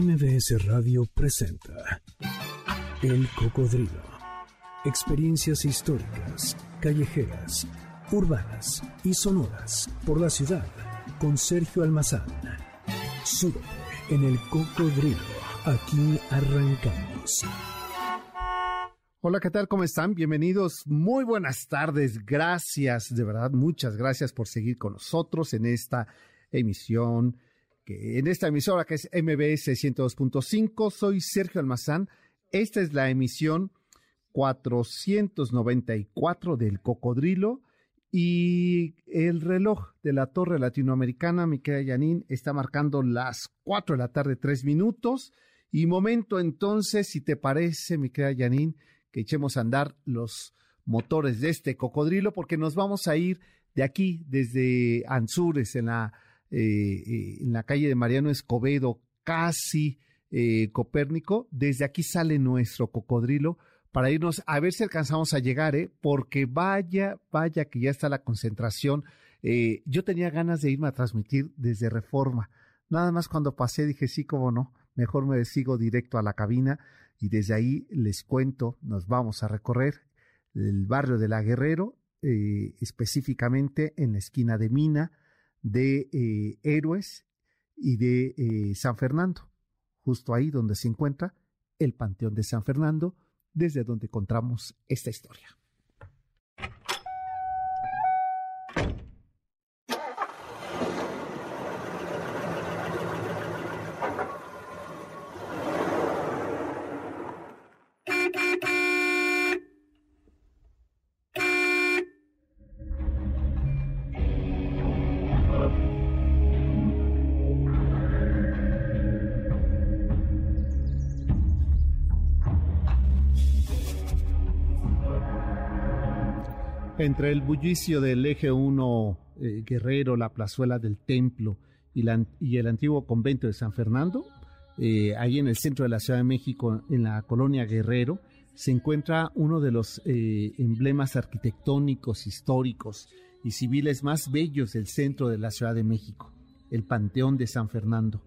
MBS Radio presenta El Cocodrilo. Experiencias históricas, callejeras, urbanas y sonoras por la ciudad con Sergio Almazán. Súbete en El Cocodrilo. Aquí arrancamos. Hola, ¿qué tal? ¿Cómo están? Bienvenidos. Muy buenas tardes. Gracias, de verdad, muchas gracias por seguir con nosotros en esta emisión, en esta emisora que es MBS 102.5. Soy Sergio Almazán. Esta es la emisión 494 del Cocodrilo y el reloj de la Torre Latinoamericana, mi querida está marcando las 4 de la tarde, 3 minutos. Y momento entonces, si te parece, mi querida Yanin, que echemos a andar los motores de este cocodrilo, porque nos vamos a ir de aquí, desde Anzures, en la, eh, eh, en la calle de Mariano Escobedo, casi eh, Copérnico. Desde aquí sale nuestro cocodrilo para irnos a ver si alcanzamos a llegar, porque vaya, vaya que ya está la concentración. yo tenía ganas de irme a transmitir desde Reforma. Nada más cuando pasé dije, sí, cómo no, mejor me sigo directo a la cabina y desde ahí les cuento, nos vamos a recorrer el barrio de La Guerrero, específicamente en la esquina de Mina, de eh, Héroes y de eh, San Fernando, justo ahí donde se encuentra el Panteón de San Fernando, desde donde encontramos esta historia. Entre el bullicio del eje 1 eh, Guerrero, la plazuela del templo y, el antiguo convento de San Fernando, eh, ahí en el centro de la Ciudad de México, en la colonia Guerrero, se encuentra uno de los eh, emblemas arquitectónicos, históricos y civiles más bellos del centro de la Ciudad de México, el Panteón de San Fernando,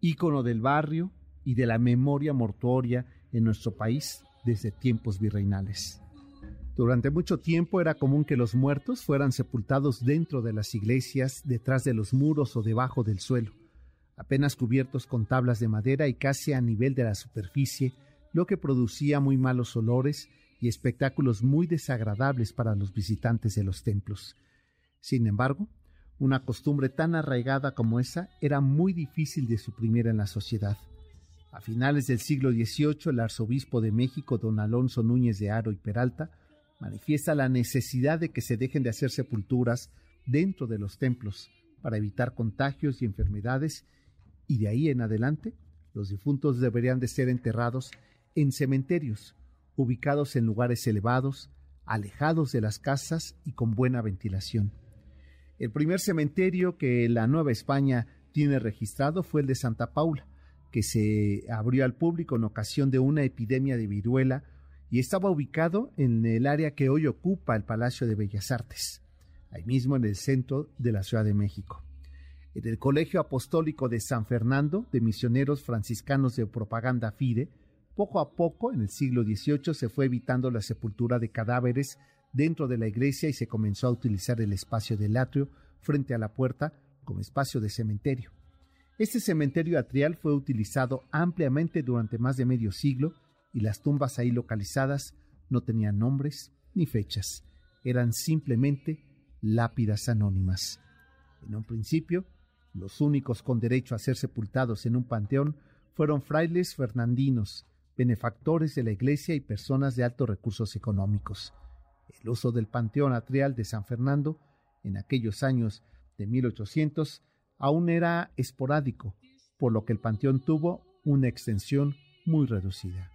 ícono del barrio y de la memoria mortuoria en nuestro país desde tiempos virreinales. Durante mucho tiempo era común que los muertos fueran sepultados dentro de las iglesias, detrás de los muros o debajo del suelo, apenas cubiertos con tablas de madera y casi a nivel de la superficie, lo que producía muy malos olores y espectáculos muy desagradables para los visitantes de los templos. Sin embargo, una costumbre tan arraigada como esa era muy difícil de suprimir en la sociedad. A finales del siglo XVIII, el arzobispo de México, don Alonso Núñez de Aro y Peralta, manifiesta la necesidad de que se dejen de hacer sepulturas dentro de los templos para evitar contagios y enfermedades y de ahí en adelante los difuntos deberían de ser enterrados en cementerios ubicados en lugares elevados, alejados de las casas y con buena ventilación. El primer cementerio que la Nueva España tiene registrado fue el de Santa Paula, que se abrió al público en ocasión de una epidemia de viruela y estaba ubicado en el área que hoy ocupa el Palacio de Bellas Artes, ahí mismo en el centro de la Ciudad de México. En el Colegio Apostólico de San Fernando de Misioneros Franciscanos de Propaganda FIDE, poco a poco, en el siglo XVIII, se fue evitando la sepultura de cadáveres dentro de la iglesia y se comenzó a utilizar el espacio del atrio frente a la puerta como espacio de cementerio. Este cementerio atrial fue utilizado ampliamente durante más de medio siglo y las tumbas ahí localizadas no tenían nombres ni fechas, eran simplemente lápidas anónimas. En un principio, los únicos con derecho a ser sepultados en un panteón fueron frailes fernandinos, benefactores de la iglesia y personas de altos recursos económicos. El uso del panteón atrial de San Fernando en aquellos años de 1800 aún era esporádico, por lo que el panteón tuvo una extensión muy reducida.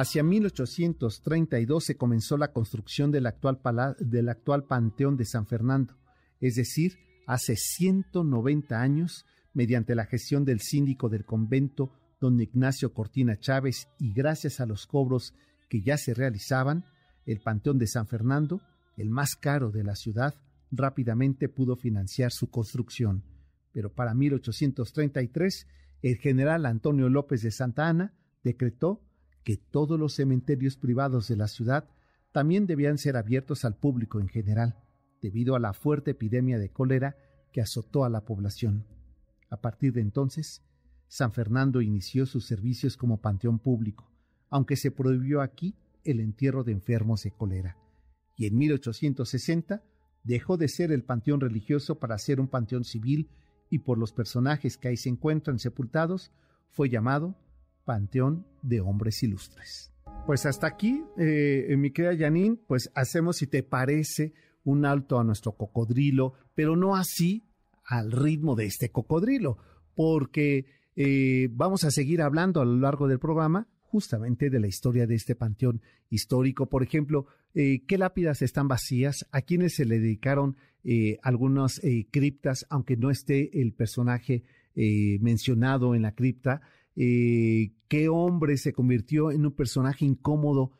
Hacia 1832 se comenzó la construcción del actual, del actual Panteón de San Fernando, es decir, hace 190 años, mediante la gestión del síndico del convento, don Ignacio Cortina Chávez, y gracias a los cobros que ya se realizaban, el Panteón de San Fernando, el más caro de la ciudad, rápidamente pudo financiar su construcción. Pero para 1833 el general Antonio López de Santa Ana decretó que todos los cementerios privados de la ciudad también debían ser abiertos al público en general, debido a la fuerte epidemia de cólera que azotó a la población. A partir de entonces, San Fernando inició sus servicios como panteón público, aunque se prohibió aquí el entierro de enfermos de cólera. Y en 1860 dejó de ser el panteón religioso para ser un panteón civil y por los personajes que ahí se encuentran sepultados, fue llamado Panteón de Hombres Ilustres. Pues hasta aquí, eh, mi querida Janine, pues hacemos, si te parece, un alto a nuestro cocodrilo, pero no así al ritmo de este cocodrilo, porque eh, vamos a seguir hablando a lo largo del programa justamente de la historia de este panteón histórico. Por ejemplo, eh, qué lápidas están vacías, a quienes se le dedicaron eh, algunas criptas, aunque no esté el personaje mencionado en la cripta, qué hombre se convirtió en un personaje incómodo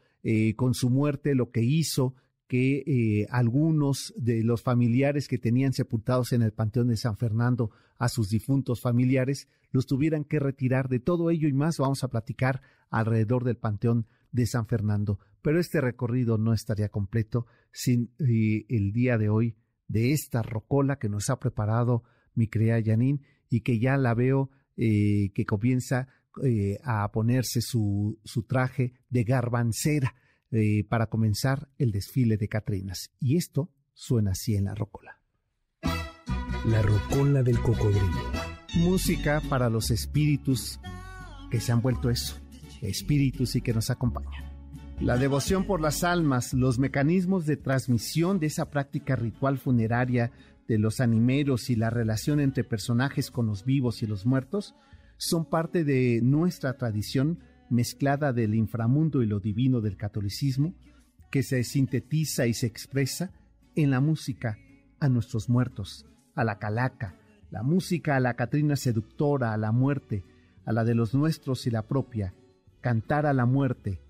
con su muerte, lo que hizo, que eh, algunos de los familiares que tenían sepultados en el Panteón de San Fernando a sus difuntos familiares los tuvieran que retirar. De todo ello y más vamos a platicar alrededor del Panteón de San Fernando. Pero este recorrido no estaría completo sin eh, el día de hoy de esta rocola que nos ha preparado mi crea Yanin y que ya la veo eh, que comienza a ponerse su, su traje de garbancera eh, para comenzar el desfile de Catrinas. Y esto suena así en la rocola. La rocola del cocodrilo. Música para los espíritus que se han vuelto eso, espíritus y que nos acompañan. La devoción por las almas, los mecanismos de transmisión de esa práctica ritual funeraria de los animeros y la relación entre personajes con los vivos y los muertos son parte de nuestra tradición mezclada del inframundo y lo divino del catolicismo, que se sintetiza y se expresa en la música a nuestros muertos, a la calaca, la música a la Catrina seductora, a la muerte, a la de los nuestros y la propia, cantar a la muerte,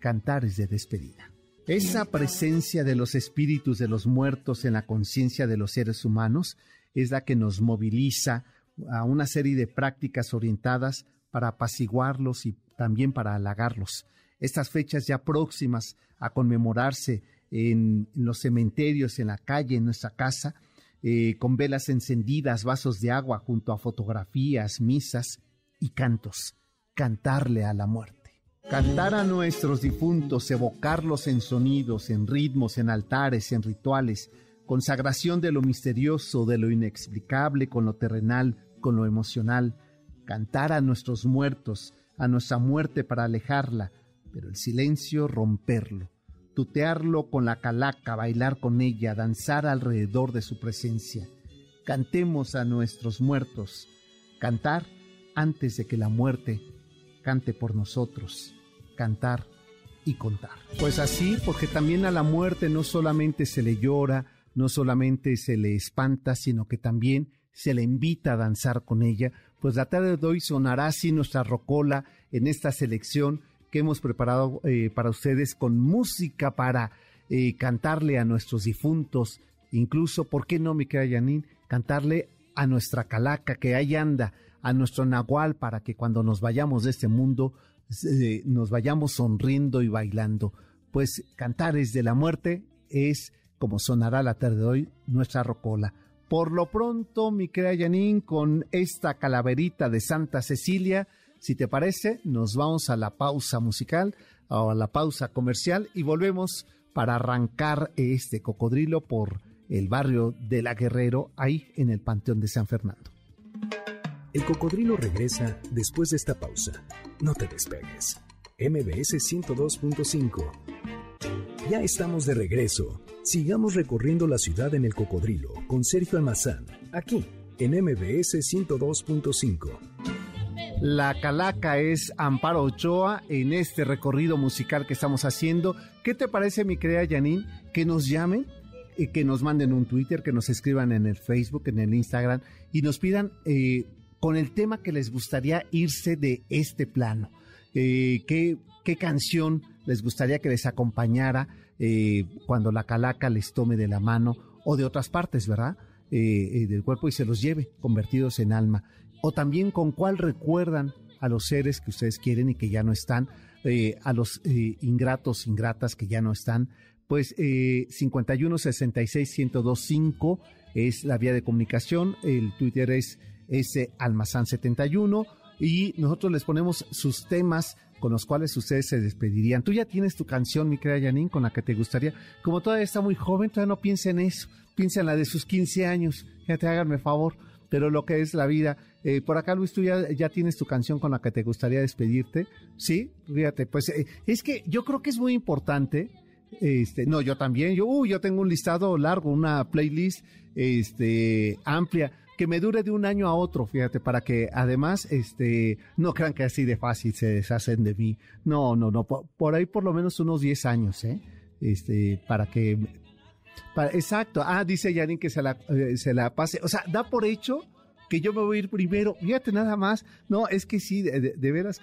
cantares de despedida. Esa presencia de los espíritus de los muertos en la conciencia de los seres humanos es la que nos moviliza a una serie de prácticas orientadas para apaciguarlos y también para halagarlos. Estas fechas ya próximas a conmemorarse en, los cementerios, en la calle, en nuestra casa, eh, con velas encendidas, vasos de agua junto a fotografías, misas y cantos. Cantarle a la muerte. Cantar a nuestros difuntos, evocarlos en sonidos, en ritmos, en altares, en rituales, consagración de lo misterioso, de lo inexplicable con lo terrenal, con lo emocional, cantar a nuestros muertos, a nuestra muerte para alejarla, pero el silencio romperlo, tutearlo con la calaca, bailar con ella, danzar alrededor de su presencia. Cantemos a nuestros muertos, cantar antes de que la muerte cante por nosotros, cantar y contar. Pues así, porque también a la muerte no solamente se le llora, no solamente se le espanta, sino que también se le invita a danzar con ella, pues la tarde de hoy sonará así nuestra rocola en esta selección que hemos preparado eh, para ustedes con música para eh, cantarle a nuestros difuntos, incluso, ¿por qué no, mi querida Yanin? Cantarle a nuestra calaca que ahí anda, a nuestro nahual, para que cuando nos vayamos de este mundo eh, nos vayamos sonriendo y bailando. Pues Cantares de la Muerte es, como sonará la tarde de hoy, nuestra rocola. Por lo pronto, mi querida Janine, con esta calaverita de Santa Cecilia, si te parece, nos vamos a la pausa musical o a la pausa comercial y volvemos para arrancar este cocodrilo por el barrio de La Guerrero, ahí en el Panteón de San Fernando. El cocodrilo regresa después de esta pausa. No te despegues. MBS 102.5. Ya estamos de regreso. Sigamos recorriendo la ciudad en el cocodrilo con Sergio Almazán, aquí en MBS 102.5. La calaca es Amparo Ochoa en este recorrido musical que estamos haciendo. ¿Qué te parece, mi querida Janine, que nos llamen, y que nos manden un Twitter, que nos escriban en el Facebook, en el Instagram y nos pidan eh, con el tema que les gustaría irse de este plano? Eh, ¿qué, ¿Qué canción les gustaría que les acompañara? Eh, cuando la calaca les tome de la mano o de otras partes, ¿verdad? Eh, del cuerpo y se los lleve convertidos en alma. o también con cuál recuerdan a los seres que ustedes quieren y que ya no están, a los ingratos, ingratas que ya no están, pues eh, 51 66 1025 es la vía de comunicación, el Twitter es ese almazán 71 y nosotros les ponemos sus temas con los cuales ustedes se despedirían. Tú ya tienes tu canción, mi querida Janine, con la que te gustaría. Como todavía está muy joven, todavía no piensa en eso. Piensa en la de sus 15 años. Ya te háganme favor. Pero lo que es la vida. Eh, por acá, Luis, tú ya, ya, tienes tu canción con la que te gustaría despedirte. Sí, fíjate, pues eh, es que yo creo que es muy importante. Este, no, yo también. Yo, uh, yo tengo un listado largo, una playlist este, amplia que me dure de un año a otro, fíjate, para que además, este, no crean que así de fácil se deshacen de mí. No, no, no, por, ahí por lo menos unos 10 años, ¿eh? Este, para que, para, exacto, ah, dice Yanin que se la, eh, se la pase, o sea, da por hecho que yo me voy a ir primero, fíjate nada más, no, es que sí, de, de veras,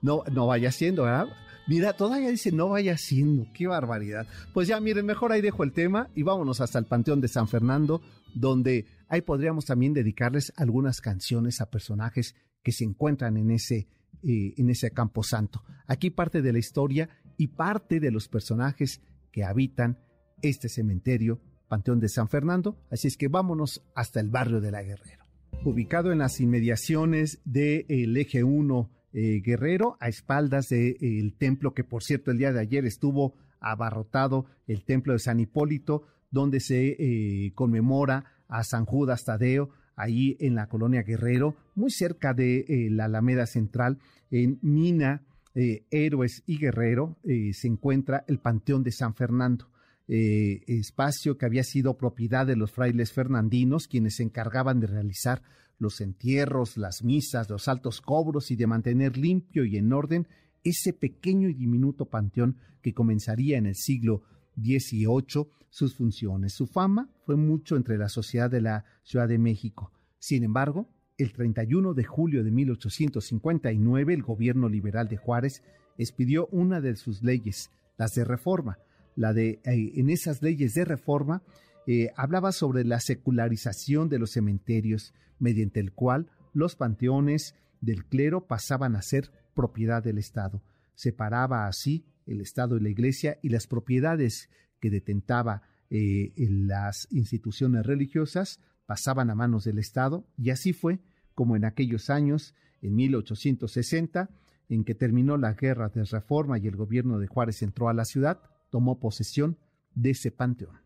no, no vaya siendo, ¿verdad? Mira, todavía dice no vaya siendo, qué barbaridad. Pues ya, miren, mejor ahí dejo el tema y vámonos hasta el Panteón de San Fernando, donde ahí podríamos también dedicarles algunas canciones a personajes que se encuentran en ese, eh, en ese campo santo. Aquí parte de la historia y parte de los personajes que habitan este cementerio, Panteón de San Fernando. Así es que vámonos hasta el barrio de la Guerrero. Ubicado en las inmediaciones del eje 1 eh, Guerrero, a espaldas del eh, templo que, por cierto, el día de ayer estuvo abarrotado, el templo de San Hipólito, donde se conmemora a San Judas Tadeo, ahí en la colonia Guerrero, muy cerca de la Alameda Central, en Mina, Héroes y Guerrero, se encuentra el Panteón de San Fernando. espacio que había sido propiedad de los frailes fernandinos, quienes se encargaban de realizar los entierros, las misas, los altos cobros y de mantener limpio y en orden ese pequeño y diminuto panteón que comenzaría en el siglo XVIII sus funciones. Su fama fue mucho entre la sociedad de la Ciudad de México. Sin embargo, el 31 de julio de 1859 el gobierno liberal de Juárez expidió una de sus leyes, las de reforma. La de, eh, en esas leyes de reforma eh, hablaba sobre la secularización de los cementerios, mediante el cual los panteones del clero pasaban a ser propiedad del Estado. Separaba así el Estado y la Iglesia y las propiedades que detentaba eh, las instituciones religiosas pasaban a manos del Estado y así fue como en aquellos años, en 1860, en que terminó la guerra de reforma y el gobierno de Juárez entró a la ciudad, tomó posesión de ese panteón.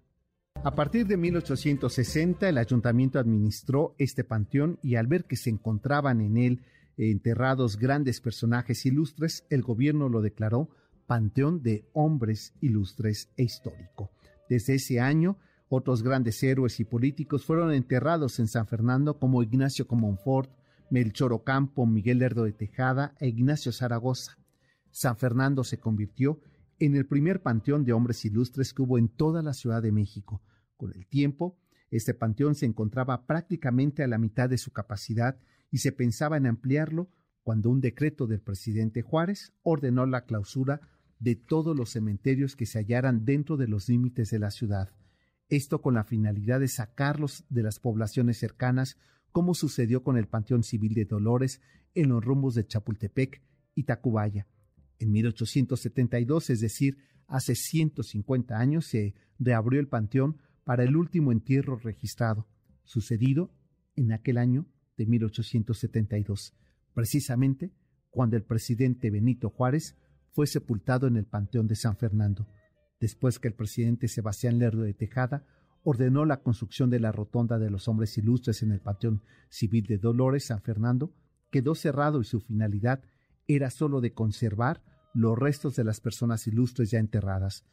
A partir de 1860 el ayuntamiento administró este panteón y al ver que se encontraban en él enterrados grandes personajes ilustres, el gobierno lo declaró Panteón de Hombres Ilustres e Histórico. Desde ese año, otros grandes héroes y políticos fueron enterrados en San Fernando como Ignacio Comonfort, Melchor Ocampo, Miguel Lerdo de Tejada e Ignacio Zaragoza. San Fernando se convirtió en el primer panteón de hombres ilustres que hubo en toda la Ciudad de México, con el tiempo, este panteón se encontraba prácticamente a la mitad de su capacidad y se pensaba en ampliarlo cuando un decreto del presidente Juárez ordenó la clausura de todos los cementerios que se hallaran dentro de los límites de la ciudad. Esto con la finalidad de sacarlos de las poblaciones cercanas, como sucedió con el Panteón Civil de Dolores en los rumbos de Chapultepec y Tacubaya. En 1872, es decir, hace 150 años, se reabrió el panteón para el último entierro registrado, sucedido en aquel año de 1872, precisamente cuando el presidente Benito Juárez fue sepultado en el Panteón de San Fernando, después que el presidente Sebastián Lerdo de Tejada ordenó la construcción de la rotonda de los hombres ilustres en el Panteón Civil de Dolores San Fernando, quedó cerrado y su finalidad era sólo de conservar los restos de las personas ilustres ya enterradas.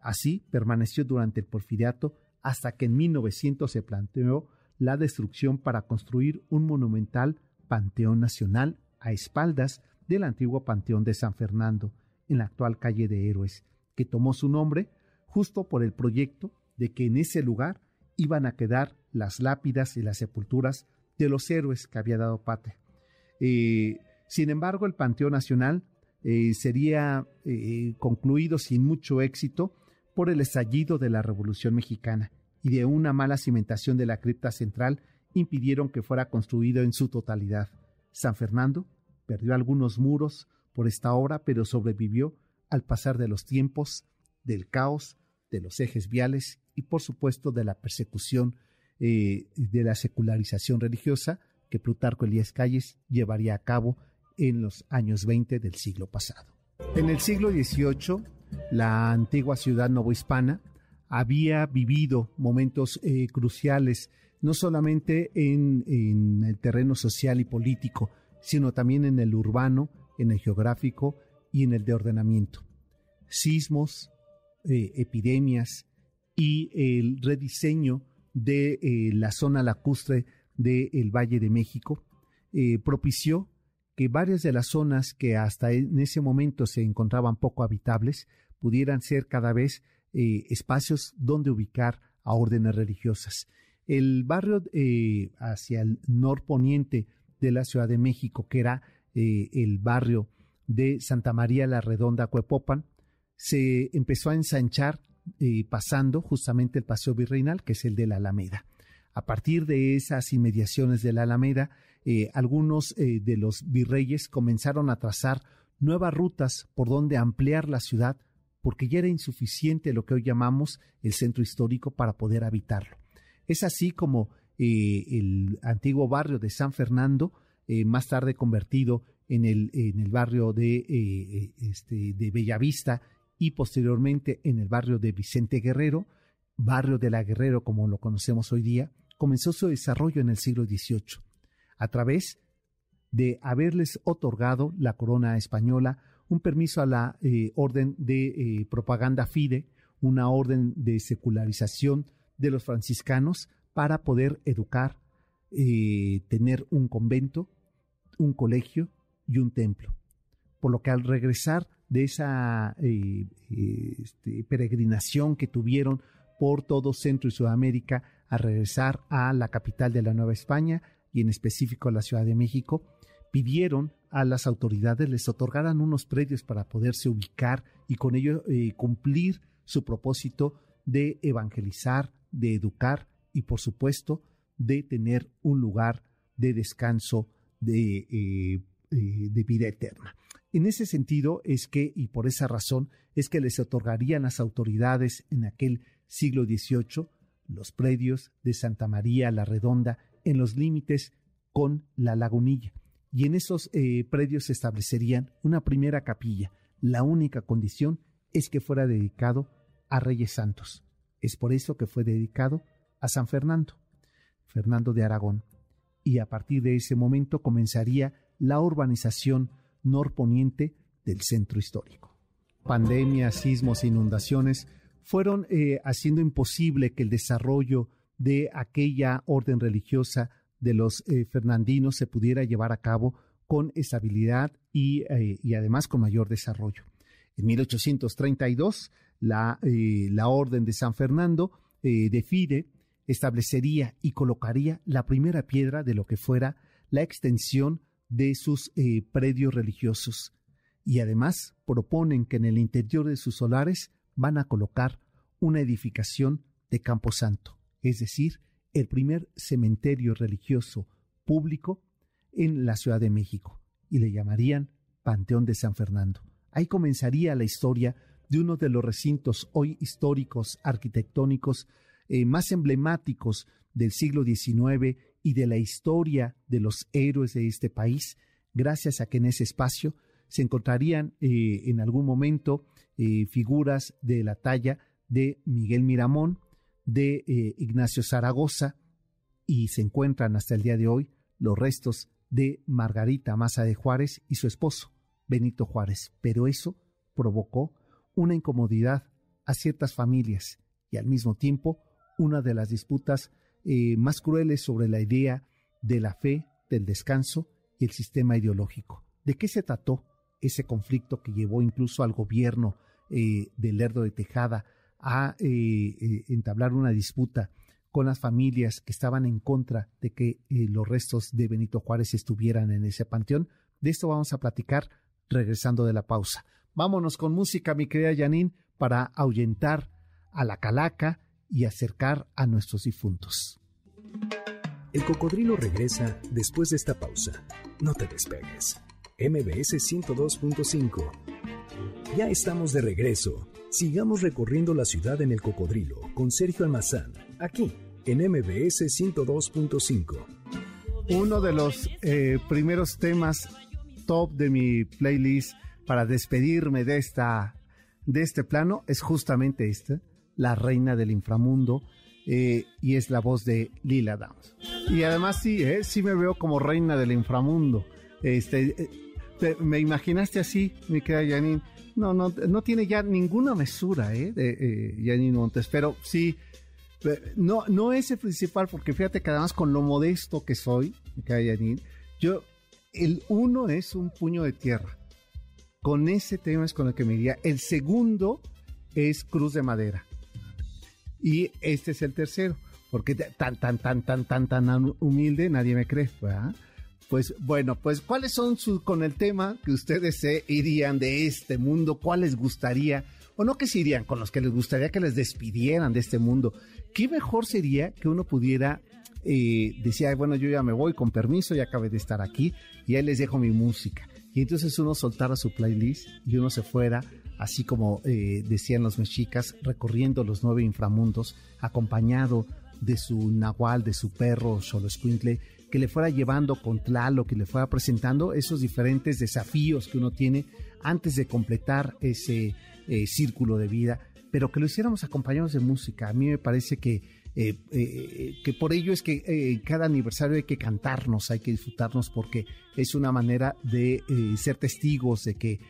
Así permaneció durante el porfiriato hasta que en 1900 se planteó la destrucción para construir un monumental Panteón Nacional a espaldas del antiguo Panteón de San Fernando, en la actual calle de Héroes, que tomó su nombre justo por el proyecto de que en ese lugar iban a quedar las lápidas y las sepulturas de los héroes que había dado patria. Eh, sin embargo, el Panteón Nacional eh, sería eh, concluido sin mucho éxito por el estallido de la Revolución Mexicana y de una mala cimentación de la cripta central impidieron que fuera construido en su totalidad. San Fernando perdió algunos muros por esta obra, pero sobrevivió al pasar de los tiempos, del caos, de los ejes viales y por supuesto de la persecución eh, de la secularización religiosa que Plutarco Elías Calles llevaría a cabo en los años 20 del siglo pasado. En el siglo XVIII, la antigua ciudad novohispana había vivido momentos eh, cruciales, no solamente en, el terreno social y político, sino también en el urbano, en el geográfico y en el de ordenamiento. Sismos, eh, epidemias y el rediseño de eh, la zona lacustre del Valle de México propició que varias de las zonas que hasta en ese momento se encontraban poco habitables pudieran ser cada vez eh, espacios donde ubicar a órdenes religiosas. El barrio eh, hacia el norponiente de la Ciudad de México, que era eh, el barrio de Santa María la Redonda, Cuepopan, se empezó a ensanchar pasando justamente el Paseo Virreinal, que es el de la Alameda. A partir de esas inmediaciones de la Alameda, algunos de los virreyes comenzaron a trazar nuevas rutas por donde ampliar la ciudad porque ya era insuficiente lo que hoy llamamos el centro histórico para poder habitarlo. Es así como eh, el antiguo barrio de San Fernando, eh, más tarde convertido en el, en el barrio de, eh, este, de Bellavista y posteriormente en el barrio de Vicente Guerrero, barrio de la Guerrero como lo conocemos hoy día, comenzó su desarrollo en el siglo XVIII, a través de haberles otorgado la corona española un permiso a la orden de propaganda FIDE, una orden de secularización de los franciscanos para poder educar, eh, tener un convento, un colegio y un templo. Por lo que al regresar de esa este, peregrinación que tuvieron por todo Centro y Sudamérica, a regresar a la capital de la Nueva España y en específico a la Ciudad de México, pidieron a las autoridades les otorgaran unos predios para poderse ubicar y con ello eh, cumplir su propósito de evangelizar, de educar y por supuesto de tener un lugar de descanso de, eh, eh, de vida eterna. En ese sentido es que, y por esa razón, es que les otorgarían las autoridades en aquel siglo XVIII los predios de Santa María la Redonda en los límites con la lagunilla y en esos eh, predios se establecerían una primera capilla. La única condición es que fuera dedicado a Reyes Santos. Es por eso que fue dedicado a San Fernando, Fernando de Aragón. Y a partir de ese momento comenzaría la urbanización norponiente del centro histórico. Pandemias, sismos inundaciones fueron eh, haciendo imposible que el desarrollo de aquella orden religiosa de los eh, fernandinos se pudiera llevar a cabo con estabilidad eh, y, además con mayor desarrollo. En 1832, la, la Orden de San Fernando de Fide establecería y colocaría la primera piedra de lo que fuera la extensión de sus predios religiosos. Y además proponen que en el interior de sus solares van a colocar una edificación de Camposanto, es decir, el primer cementerio religioso público en la Ciudad de México y le llamarían Panteón de San Fernando. Ahí comenzaría la historia de uno de los recintos hoy históricos, arquitectónicos, eh, más emblemáticos del siglo XIX y de la historia de los héroes de este país, gracias a que en ese espacio se encontrarían eh, en algún momento eh, figuras de la talla de Miguel Miramón, de Ignacio Zaragoza y se encuentran hasta el día de hoy los restos de Margarita Maza de Juárez y su esposo, Benito Juárez. Pero eso provocó una incomodidad a ciertas familias y al mismo tiempo una de las disputas eh, más crueles sobre la idea de la fe, del descanso y el sistema ideológico. ¿De qué se trató ese conflicto que llevó incluso al gobierno eh, del Lerdo de Tejada a eh, eh, entablar una disputa con las familias que estaban en contra de que eh, los restos de Benito Juárez estuvieran en ese panteón. De esto vamos a platicar regresando de la pausa. Vámonos con música, mi querida Janine, para ahuyentar a la calaca y acercar a nuestros difuntos. El cocodrilo regresa después de esta pausa. No te despegues. MBS 102.5. Ya estamos de regreso. Sigamos recorriendo la ciudad en el cocodrilo con Sergio Almazán, aquí en MBS 102.5. Uno de los eh, primeros temas top de mi playlist para despedirme de esta de este plano es justamente este, La Reina del Inframundo, eh, y es la voz de Lila Downs. Y además sí, eh, sí me veo como reina del inframundo. Este, eh, me imaginaste así, mi querida Janine. No, no, no tiene ya ninguna mesura, ¿eh? De Janine Montes, pero sí, no, no es el principal, porque fíjate que además con lo modesto que soy, mi querida Janine, yo, el uno es un puño de tierra. Con ese tema es con el que me iría. El segundo es Cruz de Madera. Y este es el tercero, porque tan, tan, tan, tan, tan, tan humilde nadie me cree. Pues bueno, pues ¿cuáles son sus, con el tema que ustedes se irían de este mundo? ¿Cuál les gustaría? O no que se irían, con los que les gustaría que les despidieran de este mundo. ¿Qué mejor sería que uno pudiera eh, decir, bueno, yo ya me voy con permiso, ya acabé de estar aquí y ahí les dejo mi música? Y entonces uno soltara su playlist y uno se fuera, así como eh, decían los mexicas, recorriendo los nueve inframundos, acompañado de su nahual, de su perro Xoloscuintle, que le fuera llevando con Tlalo, que le fuera presentando esos diferentes desafíos que uno tiene antes de completar ese eh, círculo de vida, pero que lo hiciéramos acompañados de música. A mí me parece que eh, que por ello es que cada aniversario hay que cantarnos, hay que disfrutarnos porque es una manera de ser testigos de que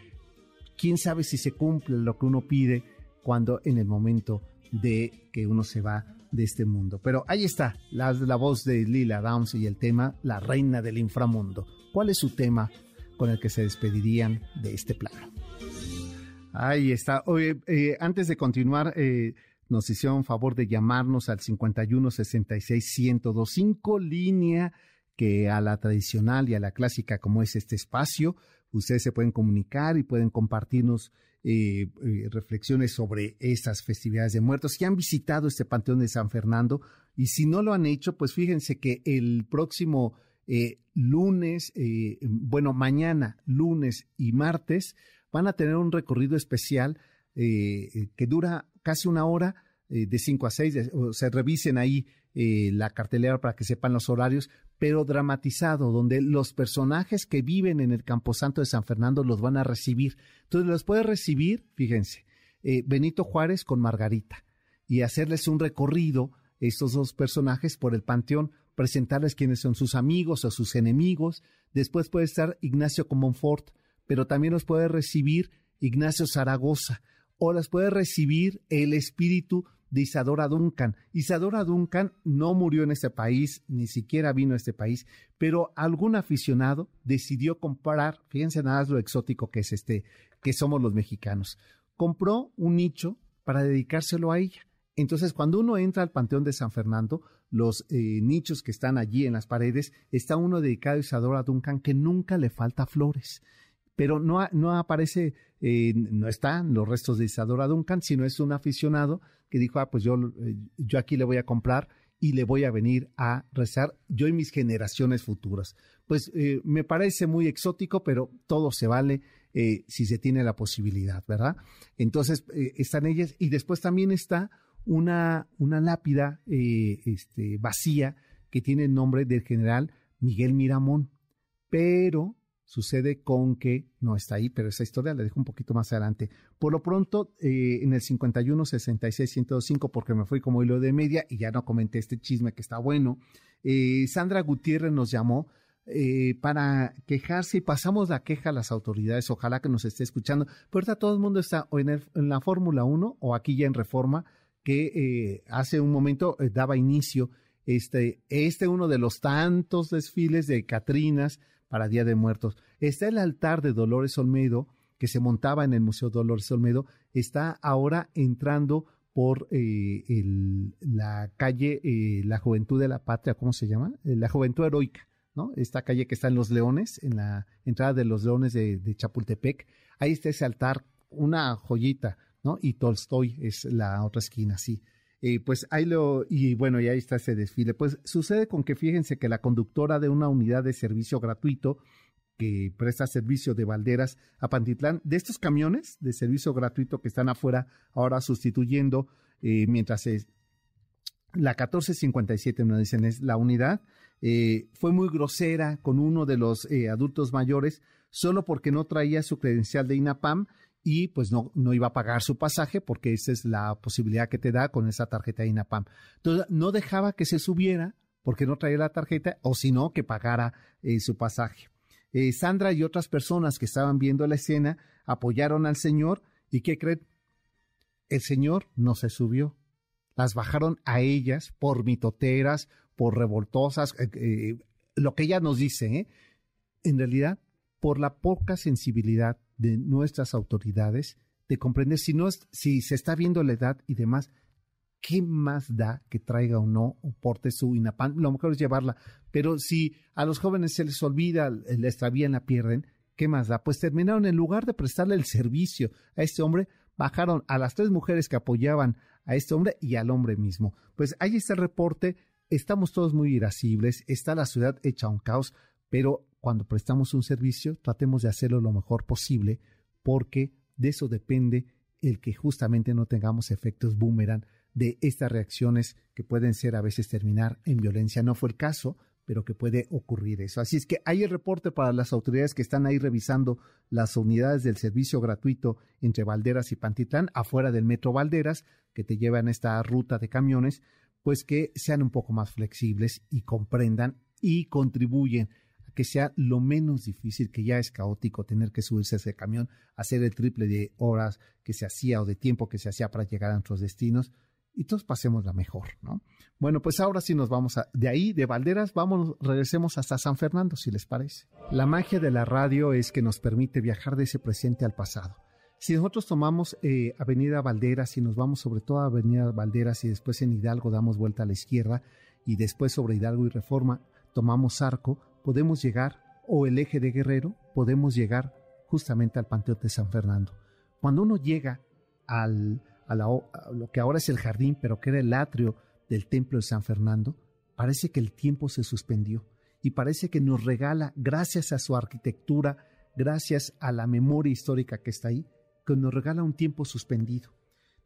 quién sabe si se cumple lo que uno pide cuando en el momento de que uno se va de este mundo. Pero ahí está, la, voz de Lila Downs y el tema La Reina del Inframundo. ¿Cuál es su tema con el que se despedirían de este plano? Ahí está. Oye, antes de continuar, nos hicieron favor de llamarnos al 51 66 1025 línea que a la tradicional y a la clásica como es este espacio, ustedes se pueden comunicar y pueden compartirnos eh, eh, reflexiones sobre estas festividades de muertos que han visitado este Panteón de San Fernando. Y si no lo han hecho, pues fíjense que el próximo eh, lunes, bueno, mañana, lunes y martes, van a tener un recorrido especial que dura casi una hora, eh, de 5 a 6, o se revisen ahí eh, la cartelera para que sepan los horarios, pero dramatizado, donde los personajes que viven en el Camposanto de San Fernando los van a recibir. Entonces los puede recibir, fíjense, eh, Benito Juárez con Margarita y hacerles un recorrido, estos dos personajes, por el panteón, presentarles quiénes son sus amigos o sus enemigos. Después puede estar Ignacio Comonfort, pero también los puede recibir Ignacio Zaragoza o las puede recibir el espíritu de Isadora Duncan. Isadora Duncan no murió en este país, ni siquiera vino a este país, pero algún aficionado decidió comprar, fíjense nada más lo exótico que es este, que somos los mexicanos. Compró un nicho para dedicárselo a ella. Entonces, cuando uno entra al Panteón de San Fernando, los eh, nichos que están allí en las paredes, está uno dedicado a Isadora Duncan que nunca le falta flores pero no, no aparece, eh, no están los restos de Isadora Duncan, sino es un aficionado que dijo, ah, pues yo, eh, yo aquí le voy a comprar y le voy a venir a rezar yo y mis generaciones futuras. Pues eh, me parece muy exótico, pero todo se vale si se tiene la posibilidad, ¿verdad? Entonces están ellas y después también está una, una lápida este, vacía que tiene el nombre del general Miguel Miramón, pero Sucede con que no está ahí, pero esa historia la dejo un poquito más adelante. Por lo pronto, eh, en el 51 66 105, porque me fui como hilo de media y ya no comenté este chisme que está bueno. Eh, Sandra Gutiérrez nos llamó eh, para quejarse y pasamos la queja a las autoridades. Ojalá que nos esté escuchando. Pero ahorita todo el mundo está o en, en la Fórmula 1 o aquí ya en Reforma, que hace un momento daba inicio este, este uno de los tantos desfiles de Catrinas para Día de Muertos. Está el altar de Dolores Olmedo, que se montaba en el Museo Dolores Olmedo, está ahora entrando por eh, la calle eh, La Juventud de la Patria, ¿cómo se llama? Eh, la Juventud Heroica, ¿no? Esta calle que está en Los Leones, en la entrada de Los Leones de, de Chapultepec. Ahí está ese altar, una joyita, ¿no? Y Tolstoy es la otra esquina, sí. Eh, pues ahí lo, y bueno, y ahí está ese desfile. Pues sucede con que fíjense que la conductora de una unidad de servicio gratuito que presta servicio de balderas a Pantitlán, de estos camiones de servicio gratuito que están afuera ahora sustituyendo, eh, mientras es la 1457, me dicen, es la unidad, eh, fue muy grosera con uno de los adultos mayores solo porque no traía su credencial de INAPAM y pues no, no iba a pagar su pasaje porque esa es la posibilidad que te da con esa tarjeta de INAPAM. Entonces no dejaba que se subiera porque no traía la tarjeta o si no que pagara eh, su pasaje. Eh, Sandra y otras personas que estaban viendo la escena apoyaron al señor y ¿qué creen? El señor no se subió. Las bajaron a ellas por mitoteras, por revoltosas, eh, lo que ella nos dice, en realidad por la poca sensibilidad de nuestras autoridades de comprender si no si se está viendo la edad y demás, ¿qué más da que traiga o no o porte su INAPAN? Lo mejor es llevarla, pero si a los jóvenes se les olvida, la extravían, la pierden, ¿qué más da? Pues terminaron en lugar de prestarle el servicio a este hombre, bajaron a las tres mujeres que apoyaban a este hombre y al hombre mismo. Pues ahí está el reporte, estamos todos muy irascibles, está la ciudad hecha un caos, pero cuando prestamos un servicio, tratemos de hacerlo lo mejor posible, porque de eso depende el que justamente no tengamos efectos boomerang de estas reacciones que pueden ser a veces terminar en violencia. No fue el caso, pero que puede ocurrir eso. Así es que hay el reporte para las autoridades que están ahí revisando las unidades del servicio gratuito entre Valderas y Pantitlán, afuera del metro Valderas, que te llevan esta ruta de camiones, pues que sean un poco más flexibles y comprendan y contribuyen que sea lo menos difícil, que ya es caótico tener que subirse a ese camión, hacer el triple de horas que se hacía o de tiempo que se hacía para llegar a nuestros destinos y todos pasemos la mejor, ¿no? Bueno, pues ahora sí nos vamos a, de ahí, de Valderas, vamos, regresemos hasta San Fernando, si les parece. La magia de la radio es que nos permite viajar de ese presente al pasado. Si nosotros tomamos eh, Avenida Valderas y nos vamos sobre toda Avenida Valderas y después en Hidalgo damos vuelta a la izquierda y después sobre Hidalgo y Reforma tomamos Arco, podemos llegar, o el eje de Guerrero, podemos llegar justamente al Panteón de San Fernando. Cuando uno llega al, a, lo que ahora es el jardín, pero que era el atrio del Templo de San Fernando, parece que el tiempo se suspendió y parece que nos regala, gracias a su arquitectura, gracias a la memoria histórica que está ahí, que nos regala un tiempo suspendido,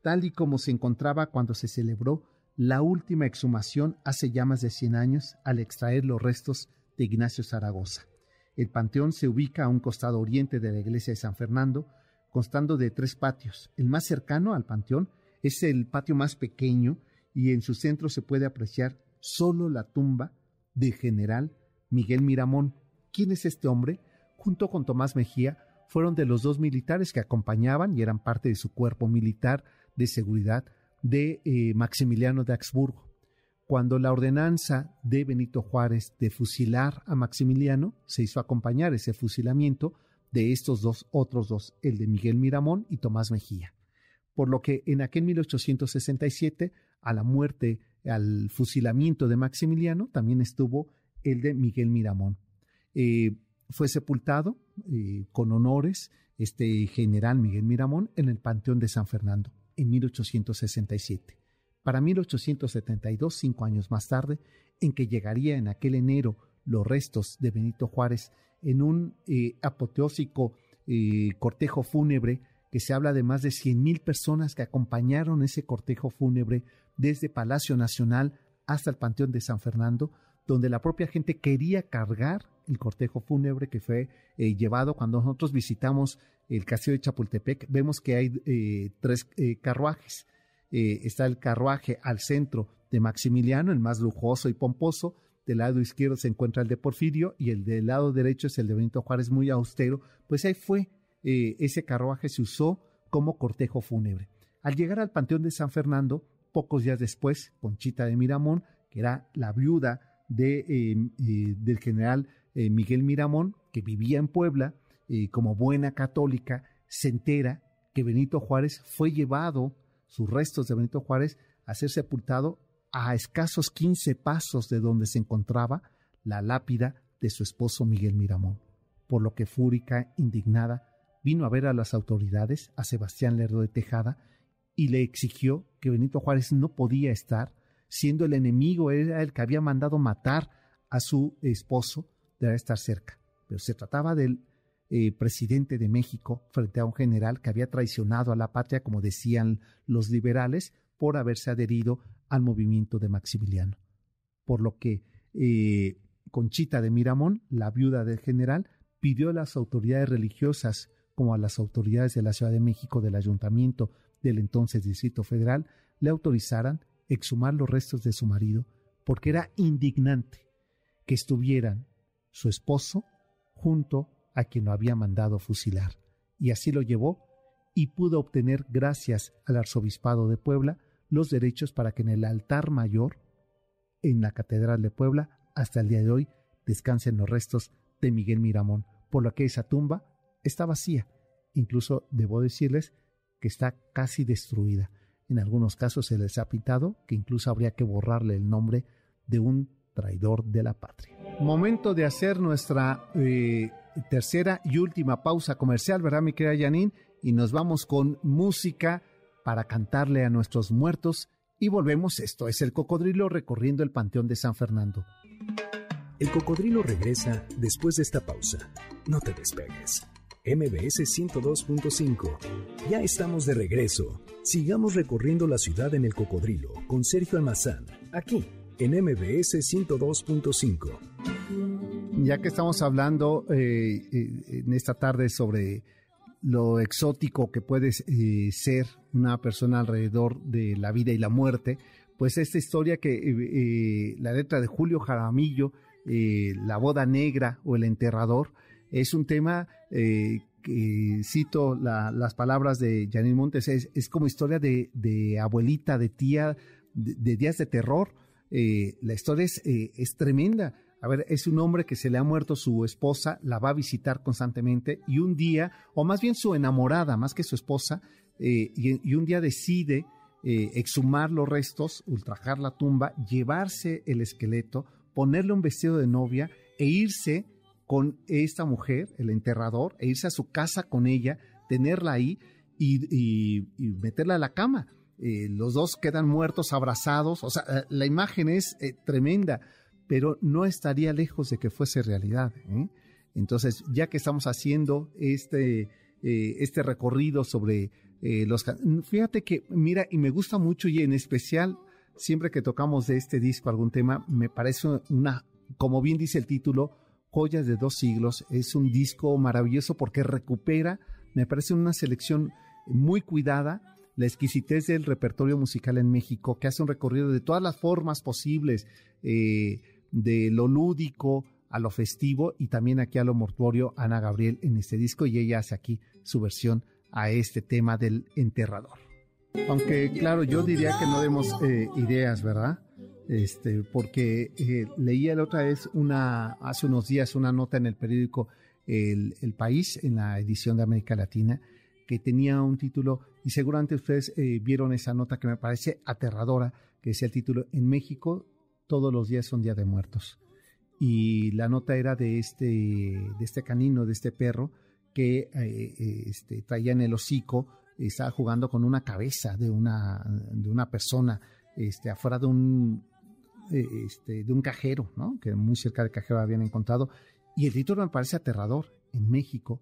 tal y como se encontraba cuando se celebró la última exhumación hace ya más de 100 años al extraer los restos de Ignacio Zaragoza. El panteón se ubica a un costado oriente de la iglesia de San Fernando, constando de tres patios. El más cercano al panteón es el patio más pequeño y en su centro se puede apreciar solo la tumba del general Miguel Miramón. ¿Quién es este hombre? Junto con Tomás Mejía, fueron de los dos militares que acompañaban y eran parte de su cuerpo militar de seguridad de eh, Maximiliano de Habsburgo cuando la ordenanza de Benito Juárez de fusilar a Maximiliano se hizo acompañar ese fusilamiento de estos dos otros dos, el de Miguel Miramón y Tomás Mejía. Por lo que en aquel 1867, a la muerte, al fusilamiento de Maximiliano, también estuvo el de Miguel Miramón. Eh, fue sepultado eh, con honores este general Miguel Miramón en el Panteón de San Fernando en 1867 para 1872, cinco años más tarde, en que llegaría en aquel enero los restos de Benito Juárez en un eh, apoteósico eh, cortejo fúnebre que se habla de más de 100.000 personas que acompañaron ese cortejo fúnebre desde Palacio Nacional hasta el Panteón de San Fernando, donde la propia gente quería cargar el cortejo fúnebre que fue eh, llevado. Cuando nosotros visitamos el castillo de Chapultepec, vemos que hay tres carruajes eh, está el carruaje al centro de Maximiliano, el más lujoso y pomposo. Del lado izquierdo se encuentra el de Porfirio y el del lado derecho es el de Benito Juárez, muy austero. Pues ahí fue, eh, ese carruaje se usó como cortejo fúnebre. Al llegar al Panteón de San Fernando, pocos días después, Conchita de Miramón, que era la viuda de, eh, del general Miguel Miramón, que vivía en Puebla, como buena católica, se entera que Benito Juárez fue llevado sus restos de Benito Juárez a ser sepultado a escasos 15 pasos de donde se encontraba la lápida de su esposo Miguel Miramón, por lo que fúrica, indignada, vino a ver a las autoridades, a Sebastián Lerdo de Tejada, y le exigió que Benito Juárez no podía estar, siendo el enemigo, era el que había mandado matar a su esposo, debe estar cerca. Pero se trataba del eh, presidente de México frente a un general que había traicionado a la patria, como decían los liberales, por haberse adherido al movimiento de Maximiliano. Por lo que eh, Conchita de Miramón, la viuda del general, pidió a las autoridades religiosas como a las autoridades de la Ciudad de México del ayuntamiento del entonces Distrito Federal le autorizaran exhumar los restos de su marido porque era indignante que estuvieran su esposo junto a quien lo había mandado fusilar. Y así lo llevó y pudo obtener, gracias al arzobispado de Puebla, los derechos para que en el altar mayor, en la Catedral de Puebla, hasta el día de hoy, descansen los restos de Miguel Miramón, por lo que esa tumba está vacía. Incluso debo decirles que está casi destruida. En algunos casos se les ha pintado que incluso habría que borrarle el nombre de un traidor de la patria. Momento de hacer nuestra eh, tercera y última pausa comercial, ¿verdad, mi querida Janine? Y nos vamos con música para cantarle a nuestros muertos y volvemos. Esto es el cocodrilo recorriendo el Panteón de San Fernando. El cocodrilo regresa después de esta pausa. No te despegues. MBS 102.5. Ya estamos de regreso. Sigamos recorriendo la ciudad en el cocodrilo con Sergio Almazán, aquí en MBS 102.5. Ya que estamos hablando eh, eh, en esta tarde sobre lo exótico que puede eh, ser una persona alrededor de la vida y la muerte, pues esta historia que la letra de Julio Jaramillo, La boda negra o El enterrador, es un tema eh, que cito las palabras de Janine Montes, es, como historia de, abuelita, de tía, de, días de terror. Eh, la historia es, eh, es tremenda. A ver, es un hombre que se le ha muerto su esposa, la va a visitar constantemente y un día, o más bien su enamorada, más que su esposa, y, un día decide exhumar los restos, ultrajar la tumba, llevarse el esqueleto, ponerle un vestido de novia e irse con esta mujer, el enterrador, e irse a su casa con ella, tenerla ahí y, meterla a la cama. Eh, los dos quedan muertos, abrazados, o sea, eh, la imagen es eh, tremenda, pero no estaría lejos de que fuese realidad. Entonces, ya que estamos haciendo este, este recorrido sobre los... Fíjate que, mira, y me gusta mucho y en especial, siempre que tocamos de este disco algún tema, me parece una, como bien dice el título, Joyas de dos siglos. Es un disco maravilloso porque recupera, me parece una selección muy cuidada, la exquisitez del repertorio musical en México, que hace un recorrido de todas las formas posibles, eh, de lo lúdico a lo festivo y también aquí a lo mortuorio, Ana Gabriel en este disco y ella hace aquí su versión a este tema del enterrador. Aunque claro, yo diría que no demos eh, ideas, ¿verdad? este, porque eh, leía la otra vez una, hace unos días una nota en el periódico el, País, en la edición de América Latina, que tenía un título, y seguramente ustedes eh, vieron esa nota que me parece aterradora, que decía el título, En México todos los días son Día de Muertos. Y la nota era de este, de este canino, de este perro, que eh, este, traía en el hocico, estaba jugando con una cabeza de una, de una persona este, afuera de un eh, este, de un cajero, ¿no? que muy cerca del cajero habían encontrado. Y el título me parece aterrador. En México,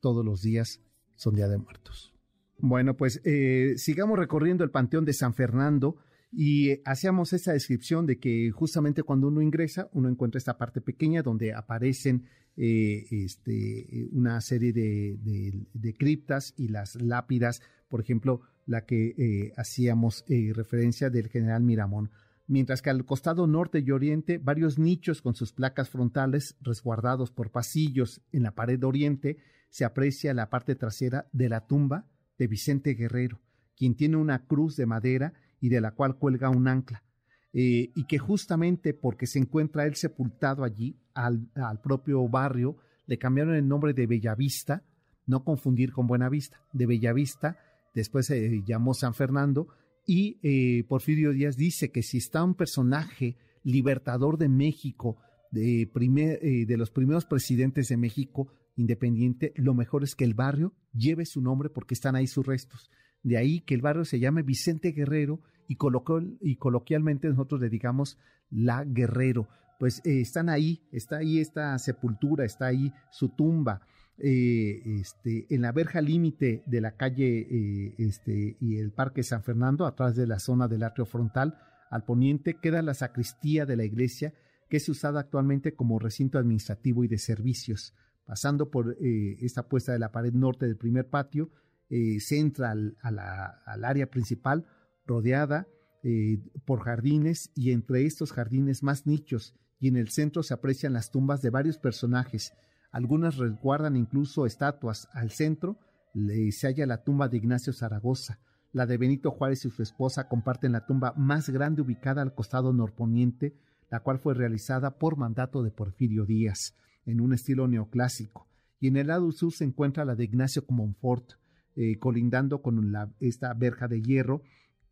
todos los días son Día de Muertos. Bueno, pues eh, sigamos recorriendo el Panteón de San Fernando y eh, hacíamos esta descripción de que justamente cuando uno ingresa, uno encuentra esta parte pequeña donde aparecen este, una serie de, criptas y las lápidas, por ejemplo, la que hacíamos referencia del general Miramón. Mientras que al costado norte y oriente varios nichos con sus placas frontales resguardados por pasillos en la pared oriente se aprecia la parte trasera de la tumba de Vicente Guerrero, quien tiene una cruz de madera y de la cual cuelga un ancla, eh, y que justamente porque se encuentra él sepultado allí, al, propio barrio, le cambiaron el nombre de Bellavista, no confundir con Buenavista, de Bellavista, después se llamó San Fernando, y eh, Porfirio Díaz dice que si está un personaje libertador de México, de, eh, de los primeros presidentes de México independiente, lo mejor es que el barrio lleve su nombre porque están ahí sus restos. De ahí que el barrio se llame Vicente Guerrero y, coloquialmente nosotros le digamos La Guerrero. Pues eh, están ahí, está ahí esta sepultura, está ahí su tumba. Eh, este, en la verja límite de la calle eh, este, y el Parque San Fernando, atrás de la zona del atrio frontal, al poniente queda la sacristía de la iglesia, que es usada actualmente como recinto administrativo y de servicios. Pasando por esta puesta de la pared norte del primer patio, se entra al, área principal rodeada por jardines y entre estos jardines más nichos y en el centro se aprecian las tumbas de varios personajes, algunas resguardan incluso estatuas. Al centro se halla la tumba de Ignacio Zaragoza. La de Benito Juárez y su esposa comparten la tumba más grande ubicada al costado norponiente, la cual fue realizada por mandato de Porfirio Díaz, en un estilo neoclásico. Y en el lado sur se encuentra la de Ignacio Comonfort, eh, colindando con esta verja de hierro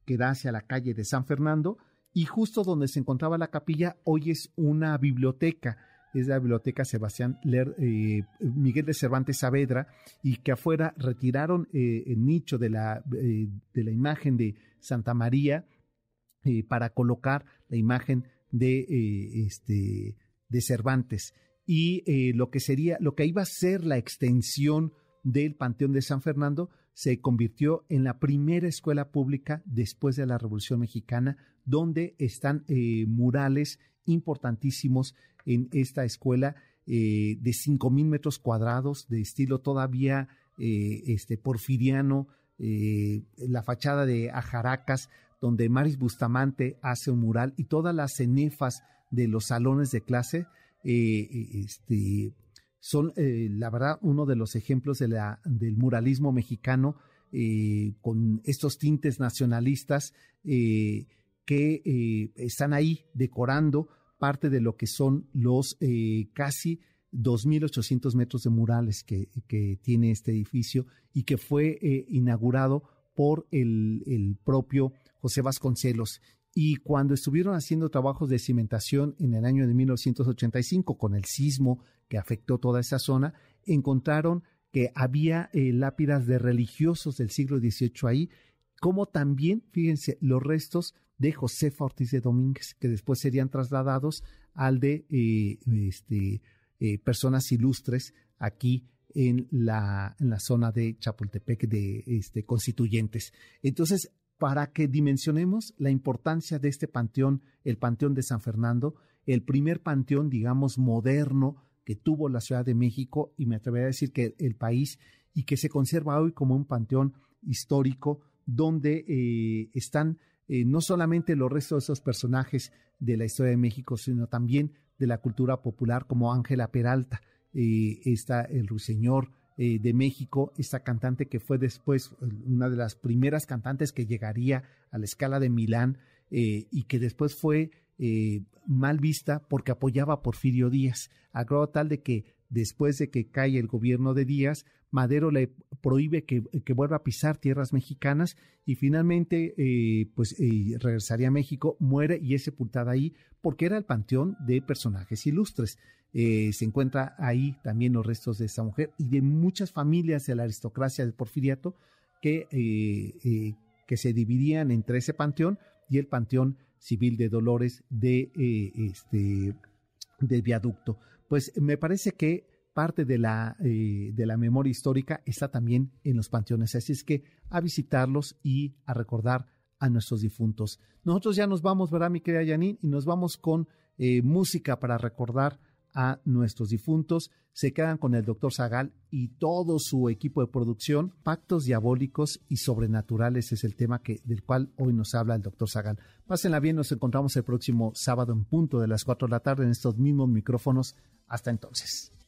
que da hacia la calle de San Fernando, y justo donde se encontraba la capilla hoy es una biblioteca es la biblioteca Sebastián eh, Miguel de Cervantes Saavedra y que afuera retiraron eh, el nicho de la, de la imagen de Santa María para colocar la imagen de, este, de Cervantes. Y lo que sería, lo que iba a ser la extensión del Panteón de San Fernando se convirtió en la primera escuela pública después de la Revolución Mexicana, donde están murales importantísimos en esta escuela eh, de 5.000 metros cuadrados, de estilo todavía eh, este, porfiriano, eh, la fachada de Ajaracas, donde Maris Bustamante hace un mural y todas las cenefas de los salones de clase este, son, la verdad, uno de los ejemplos del muralismo mexicano con estos tintes nacionalistas que están ahí decorando parte de lo que son los eh, casi 2.800 metros de murales que, tiene este edificio y que fue eh, inaugurado por el, propio José Vasconcelos. Y cuando estuvieron haciendo trabajos de cimentación en el año de 1985 con el sismo que afectó toda esa zona, encontraron que había eh, lápidas de religiosos del siglo XVIII ahí, como también, fíjense, los restos de Josefa Ortiz de Domínguez, que después serían trasladados al de eh, este, eh, personas ilustres aquí en la, en la, zona de Chapultepec de este, constituyentes. Entonces, para que dimensionemos la importancia de este panteón, el Panteón de San Fernando, el primer panteón, digamos, moderno que tuvo la Ciudad de México, y me atrevería a decir que el país, y que se conserva hoy como un panteón histórico, donde eh, están eh, no solamente los restos de esos personajes de la historia de México, sino también de la cultura popular como Ángela Peralta, eh, está el ruiseñor eh, de México, esta cantante que fue después una de las primeras cantantes que llegaría a la escala de Milán y que después fue mal vista porque apoyaba a Porfirio Díaz, a grado tal de que después de que cae el gobierno de Díaz, Madero le prohíbe que, vuelva a pisar tierras mexicanas y finalmente eh, pues eh, regresaría a México, muere y es sepultada ahí porque era el panteón de personajes ilustres. Eh, se encuentra ahí también los restos de esta mujer y de muchas familias de la aristocracia del porfiriato que, que se dividían entre ese panteón y el panteón civil de Dolores de este del viaducto. Pues me parece que parte de la, eh, de la memoria histórica está también en los panteones. Así es que a visitarlos y a recordar a nuestros difuntos. Nosotros ya nos vamos, ¿verdad, mi querida Janine? Y nos vamos con eh, música para recordar a nuestros difuntos. Se quedan con el doctor Zagal y todo su equipo de producción. Pactos diabólicos y sobrenaturales es el tema que, del cual hoy nos habla el doctor Zagal. Pásenla bien, nos encontramos el próximo sábado en punto de las 4 de la tarde en estos mismos micrófonos. Hasta entonces.